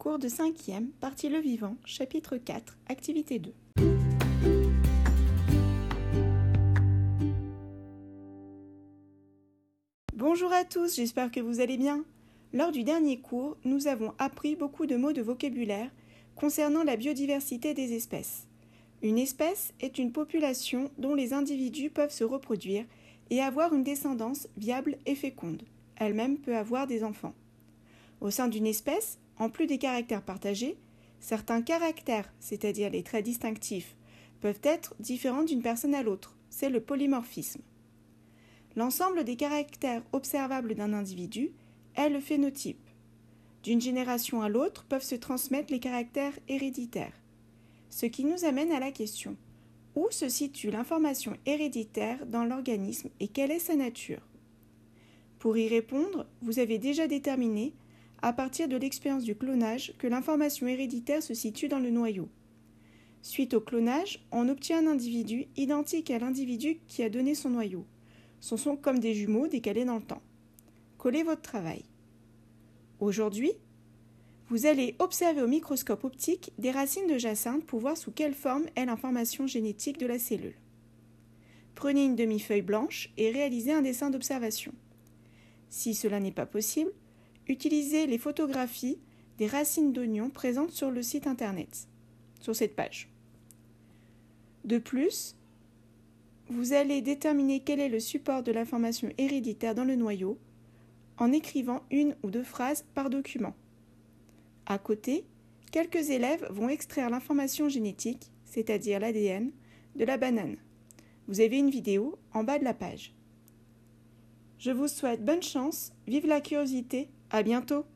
Cours de 5e, partie Le Vivant, chapitre 4, activité 2. Bonjour à tous, j'espère que vous allez bien. Lors du dernier cours, nous avons appris beaucoup de mots de vocabulaire concernant la biodiversité des espèces. Une espèce est une population dont les individus peuvent se reproduire et avoir une descendance viable et féconde. Elle-même peut avoir des enfants. Au sein d'une espèce, en plus des caractères partagés, certains caractères, c'est-à-dire les traits distinctifs, peuvent être différents d'une personne à l'autre. C'est le polymorphisme. L'ensemble des caractères observables d'un individu est le phénotype. D'une génération à l'autre peuvent se transmettre les caractères héréditaires. Ce qui nous amène à la question où se situe l'information héréditaire dans l'organisme et quelle est sa nature? Pour y répondre, vous avez déjà déterminé à partir de l'expérience du clonage que l'information héréditaire se situe dans le noyau. Suite au clonage, on obtient un individu identique à l'individu qui a donné son noyau. Ce sont comme des jumeaux décalés dans le temps. Collez votre travail? Aujourd'hui, vous allez observer au microscope optique des racines de jacinthe pour voir sous quelle forme est l'information génétique de la cellule. Prenez une demi-feuille blanche et réalisez un dessin d'observation. Si cela n'est pas possible, utilisez les photographies des racines d'oignon présentes sur le site internet, sur cette page. De plus, vous allez déterminer quel est le support de l'information héréditaire dans le noyau en écrivant une ou deux phrases par document. À côté, quelques élèves vont extraire l'information génétique, c'est-à-dire l'ADN, de la banane. Vous avez une vidéo en bas de la page. Je vous souhaite bonne chance, vive la curiosité à bientôt